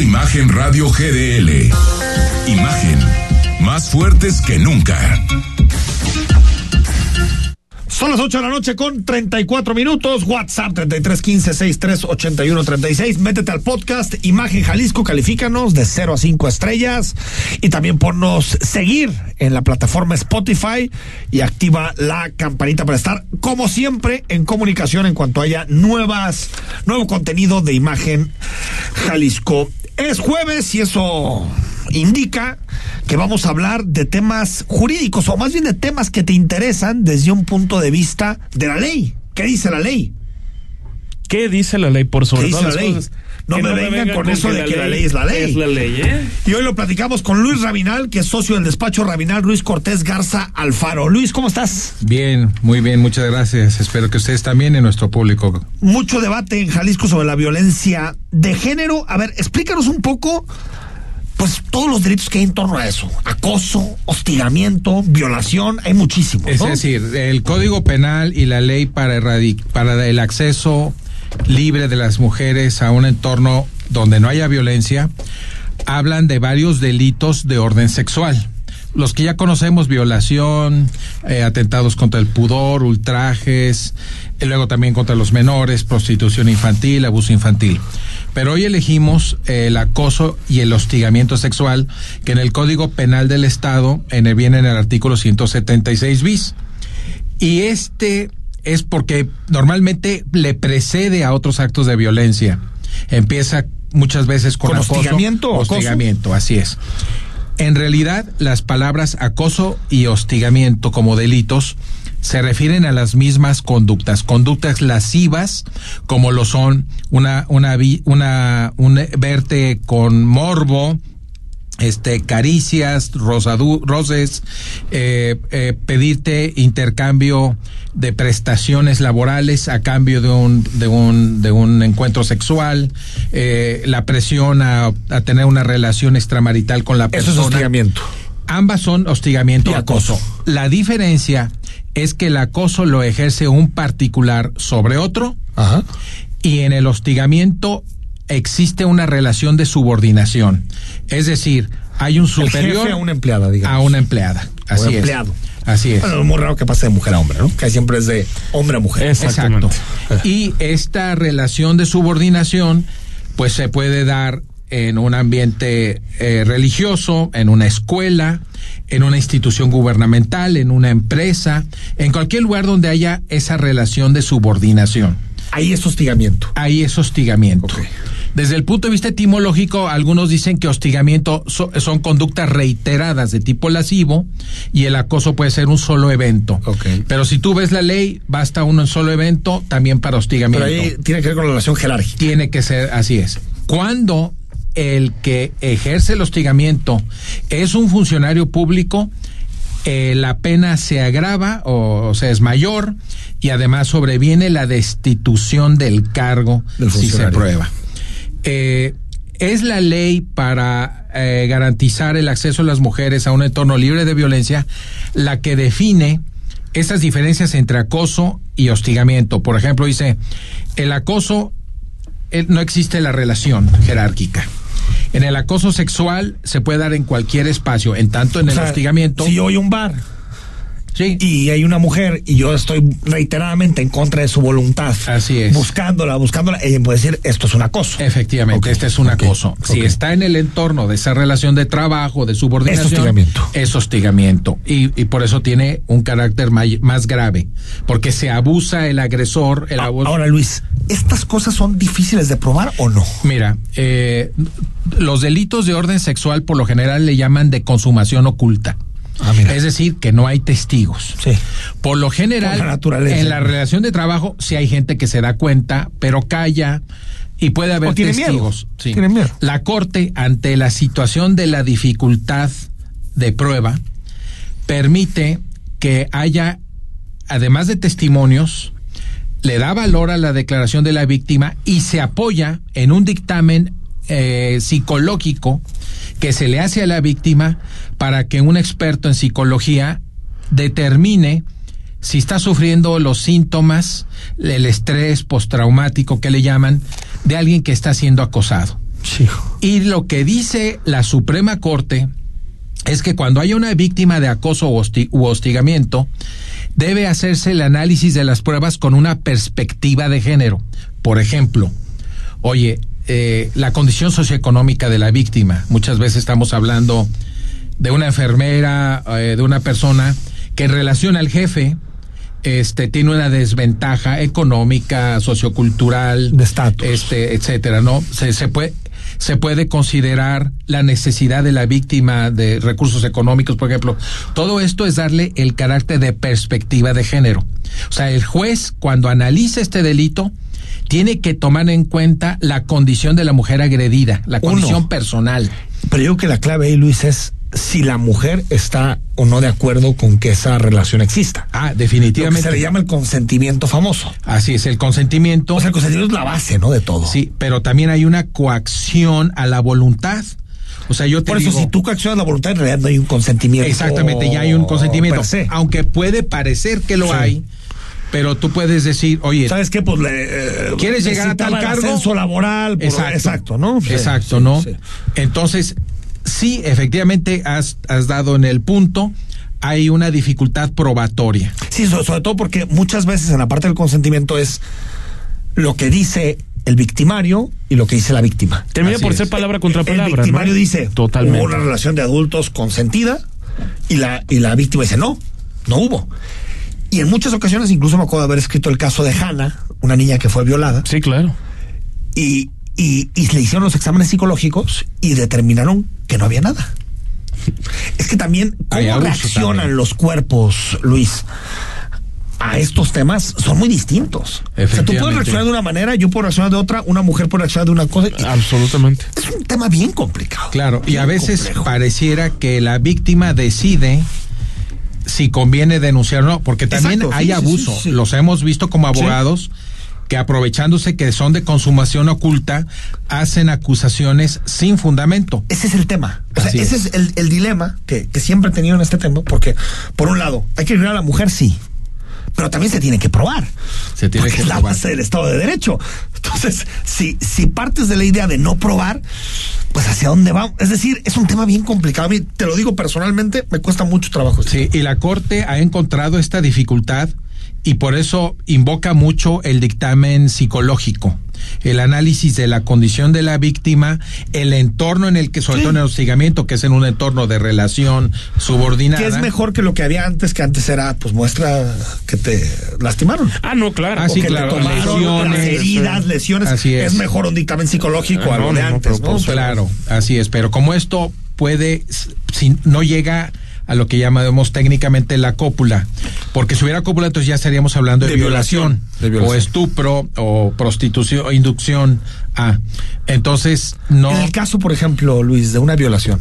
Imagen Radio GDL. Imagen. Más fuertes que nunca. Son las 8 de la noche con 34 minutos. WhatsApp 3315-638136. Métete al podcast Imagen Jalisco. Califícanos de 0 a 5 estrellas. Y también ponnos seguir en la plataforma Spotify y activa la campanita para estar, como siempre, en comunicación en cuanto haya nuevas, nuevo contenido de Imagen Jalisco. Es jueves y eso indica que vamos a hablar de temas jurídicos o más bien de temas que te interesan desde un punto de vista de la ley. ¿Qué dice la ley? ¿Qué dice la ley por sobre ¿Qué dice la las ley? cosas? No me vengan con eso de que la ley es la ley. Es la ley, ¿eh? Y hoy lo platicamos con Luis Rabinal, que es socio del despacho Rabinal Luis Cortés Garza Alfaro. Luis, ¿cómo estás? Bien, muy bien, muchas gracias. Espero que ustedes también y nuestro público. Mucho debate en Jalisco sobre la violencia de género. A ver, explícanos un poco, pues, todos los delitos que hay en torno a eso. Acoso, hostigamiento, violación, hay muchísimos. Es decir, el Código Penal y la ley para, para el acceso libre de las mujeres a un entorno donde no haya violencia hablan de varios delitos de orden sexual. Los que ya conocemos, violación, eh, atentados contra el pudor, ultrajes, y luego también contra los menores, prostitución infantil, abuso infantil. Pero hoy elegimos eh, el acoso y el hostigamiento sexual, que en el Código Penal del Estado en el, viene en el artículo 176 bis. Y este es porque normalmente le precede a otros actos de violencia. Empieza muchas veces con, ¿Con acoso, hostigamiento acoso? Así es. En realidad, las palabras acoso y hostigamiento como delitos se refieren a las mismas conductas, conductas lascivas, como lo son una, una, una, un verte con morbo, este caricias, rosadu- roces, eh, eh, pedirte intercambio de prestaciones laborales a cambio de un de un de un encuentro sexual, eh, la presión a, a tener una relación extramarital con la Eso es persona. hostigamiento. Ambas son hostigamiento Y y acoso. acoso. La diferencia es que el acoso lo ejerce un particular sobre otro Ajá. y en el hostigamiento existe una relación de subordinación. Es decir, hay un El superior jefe a una empleada, digamos. a una empleada. O Así es. empleado. Así es. Bueno, es muy raro que pase de mujer a hombre, ¿no? Que siempre es de hombre a mujer. Exacto. Y esta relación de subordinación, pues se puede dar en un ambiente eh, religioso, en una escuela, en una institución gubernamental, en una empresa, en cualquier lugar donde haya esa relación de subordinación. Ahí es hostigamiento. Ahí es hostigamiento. Ok. Desde el punto de vista etimológico, algunos dicen que hostigamiento so- son conductas reiteradas de tipo lascivo y el acoso puede ser un solo evento. Pero si tú ves la ley, basta uno en solo evento también para Pero hostigamiento. ahí tiene que ver con la relación jerárquica. Tiene que ser, así es. Cuando el que ejerce el hostigamiento es un funcionario público, eh, la pena se agrava o, o sea, es mayor y además sobreviene la destitución del cargo Del si se prueba. Eh, es la ley para eh, garantizar el acceso de las mujeres a un entorno libre de violencia la que define esas diferencias entre acoso y hostigamiento. Por ejemplo, dice, el acoso eh, no existe la relación jerárquica. En el acoso sexual se puede dar en cualquier espacio, en tanto en O el sea, hostigamiento. Si a un bar sí, y hay una mujer y yo estoy reiteradamente en contra de su voluntad. Así es. Buscándola, buscándola, ella puede decir, esto es un acoso. Efectivamente, este es un acoso. Si está en el entorno de esa relación de trabajo, de subordinación, Es hostigamiento. Es hostigamiento. Y, y por eso tiene un carácter may- más grave. Porque se abusa el agresor, el A- abuso. Ahora, Luis, ¿estas cosas son difíciles de probar o no? Mira, eh, los delitos de orden sexual por lo general le llaman de consumación oculta. Ah. Es decir, que no hay testigos. Sí. Por lo general, Por la naturaleza. en la relación de trabajo, sí hay gente que se da cuenta, pero calla y puede haber miedo. testigos. Sí. Tiene miedo. La corte, ante la situación de la dificultad de prueba, permite que haya, además de testimonios, le da valor a la declaración de la víctima y se apoya en un dictamen eh, psicológico que se le hace a la víctima para que un experto en psicología determine si está sufriendo los síntomas, el estrés postraumático que le llaman, de alguien que está siendo acosado. Y lo que dice la Suprema Corte es que cuando haya una víctima de acoso u, hosti- u hostigamiento, debe hacerse el análisis de las pruebas con una perspectiva de género. Por ejemplo, oye, eh, la condición socioeconómica de la víctima. Muchas veces estamos hablando de una enfermera, eh, de una persona que en relación al jefe, este tiene una desventaja económica, sociocultural, De estatus. este, etcétera, ¿no? Se, se puede se puede considerar la necesidad de la víctima de recursos económicos, por ejemplo. Todo esto es darle el carácter de perspectiva de género. O sea, el juez cuando analiza este delito tiene que tomar en cuenta la condición de la mujer agredida, la Uno. condición personal. Pero yo creo que la clave ahí, Luis, es si la mujer está o no de acuerdo con que esa relación exista. Ah, Lo que definitivamente. se le llama el consentimiento famoso. Así es, el consentimiento. O sea, el consentimiento es la base, ¿no? De todo. Sí, pero también hay una coacción a la voluntad. O sea, yo te Por eso, digo, si tú coaccionas la voluntad, en realidad no hay un consentimiento. Exactamente, ya hay un consentimiento. Aunque puede parecer que lo Sí. hay, pero tú puedes decir, oye, ¿Sabes qué? Pues le, eh, ¿Quieres llegar a tal el cargo? ascenso laboral. por- exacto. ¿no? Sí, exacto, sí, ¿no? sí. Entonces, sí, efectivamente has, has dado en el punto, hay una dificultad probatoria. Sí, so- sobre todo porque muchas veces en la parte del consentimiento es lo que dice el victimario y lo que dice la víctima. Termina Así por es. ser palabra contra el palabra. victimario ¿no? dice Totalmente. hubo una relación de adultos consentida y la, y la víctima dice no, no hubo. Y en muchas ocasiones, incluso me acuerdo de haber escrito el caso de Hannah, una niña que fue violada, Sí, claro. y, y, y le hicieron los exámenes psicológicos y determinaron que no había nada. Es que también, ¿cómo reaccionan también. los cuerpos, Luis? A estos temas son muy distintos. O sea, tú puedes reaccionar de una manera, yo puedo reaccionar de otra, una mujer puede reaccionar de una cosa. Absolutamente. es un tema bien complicado. Claro, y a veces complejo. pareciera que la víctima decide si conviene denunciar o no, porque también Exacto, hay sí, abuso. sí, sí. Los hemos visto como abogados que aprovechándose que son de consumación oculta, hacen acusaciones sin fundamento. Ese es el tema. O sea, ese es. es, el, el dilema que, que siempre he tenido en este tema, porque, por un lado, hay que ayudar a la mujer, sí. Pero también se tiene que probar. Se tiene porque que es la base del Estado de Derecho. Entonces, si, si partes de la idea de no probar, pues hacia dónde vamos. Es decir, es un tema bien complicado. A mí, te lo digo personalmente, me cuesta mucho trabajo. Sí, y la Corte ha encontrado esta dificultad y por eso invoca mucho el dictamen psicológico, el análisis de la condición de la víctima, el entorno en el que, sobre Sí. todo en el hostigamiento, que es en un entorno de relación subordinada. Que es mejor que lo que había antes, que antes era, pues muestra que te lastimaron. Ah, no, claro. Ah, sí, que te claro, tomaron lesiones, las heridas, lesiones. Así es. mejor un dictamen psicológico Ah, a lo no, de no, no, antes, ¿no? pues, Claro, así es, pero como esto puede, si no llega a lo que llamamos técnicamente la cópula, porque si hubiera cópula entonces ya estaríamos hablando de, De violación, violación, de violación. o estupro o prostitución o inducción a. Entonces, no En el caso, por ejemplo, Luis, de una violación,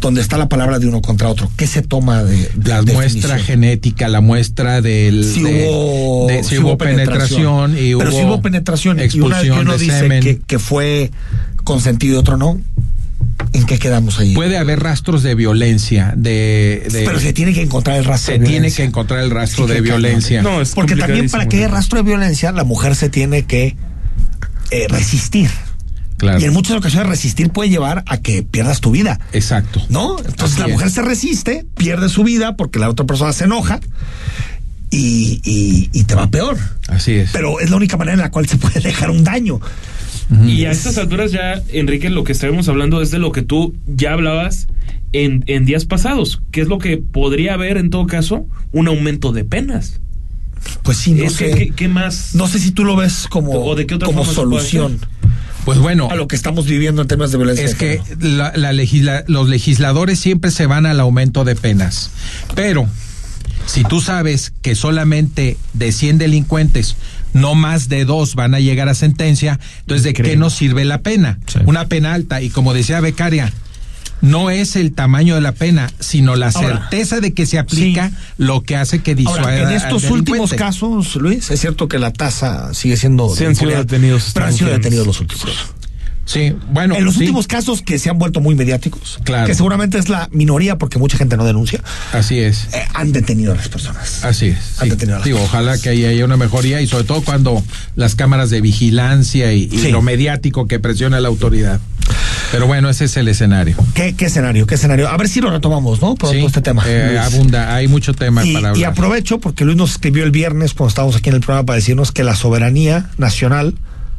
donde está la palabra de uno contra otro, ¿qué se toma de, de la muestra definición? genética, la muestra del Si de- hubo, de- si si hubo penetración, y pero hubo si hubo penetración y una expulsión que uno de dice semen. que, que fue consentido y otro no, ¿en qué quedamos ahí? Puede haber rastros de violencia, de, de- pero se tiene que encontrar el rastro se de tiene que encontrar el rastro Sí, de violencia. No, es Porque también para que haya rastro de violencia, la mujer se tiene que eh, resistir. claro. Y en muchas ocasiones resistir puede llevar a que pierdas tu vida. Exacto. ¿No? Entonces Así la es. mujer se resiste, pierde su vida porque la otra persona se enoja y, y- y te va peor. Así es. Pero es la única manera en la cual se puede dejar un daño. Y a estas alturas ya, Enrique, lo que estábamos hablando es de lo que tú ya hablabas en, en días pasados, que es lo que podría haber en todo caso un aumento de penas. Pues sí, no Es que, sé. ¿qué, qué más? No sé si tú lo ves como, ¿O de qué otra como solución Pues bueno, a lo que estamos viviendo en términos de violencia. es de que la legisla- los legisladores siempre se van al aumento de penas. Pero si tú sabes que solamente de 100 delincuentes, no más de dos van a llegar a sentencia, entonces ¿de qué nos sirve la pena? Sí. Una pena alta. Y como decía Becaria, no es el tamaño de la pena, sino la Ahora, certeza de que se aplica lo que hace que disuada Ahora, en estos últimos casos, Luis, es cierto que la tasa sigue siendo. Sí han sido detenidos, Pero han sido detenidos los últimos. Sí, bueno. en los sí, últimos casos que se han vuelto muy mediáticos, Claro. que seguramente es la minoría porque mucha gente no denuncia, Así es. eh, han detenido a las personas. Así es. Han sí. detenido a las Digo, personas. ojalá que haya una mejoría y sobre todo cuando las cámaras de vigilancia y, y Sí. lo mediático que presiona la autoridad. Pero bueno, ese es el escenario. ¿Qué, qué escenario? ¿Qué escenario? A ver si lo retomamos, ¿no? Pronto Sí, este tema. eh, abunda, hay mucho tema Y, para y hablar. aprovecho porque Luis nos escribió el viernes cuando estábamos aquí en el programa para decirnos que la soberanía nacional,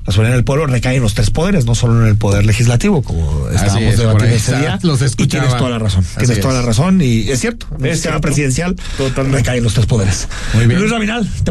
la soberanía del pueblo recae en los tres poderes, no solo en el poder legislativo, como estábamos es, debatiendo ese día. los y tienes toda la razón. Así tienes toda la razón y es cierto. El sistema presidencial Totalmente. recae en los tres poderes. Muy bien. Luis Rabinal, te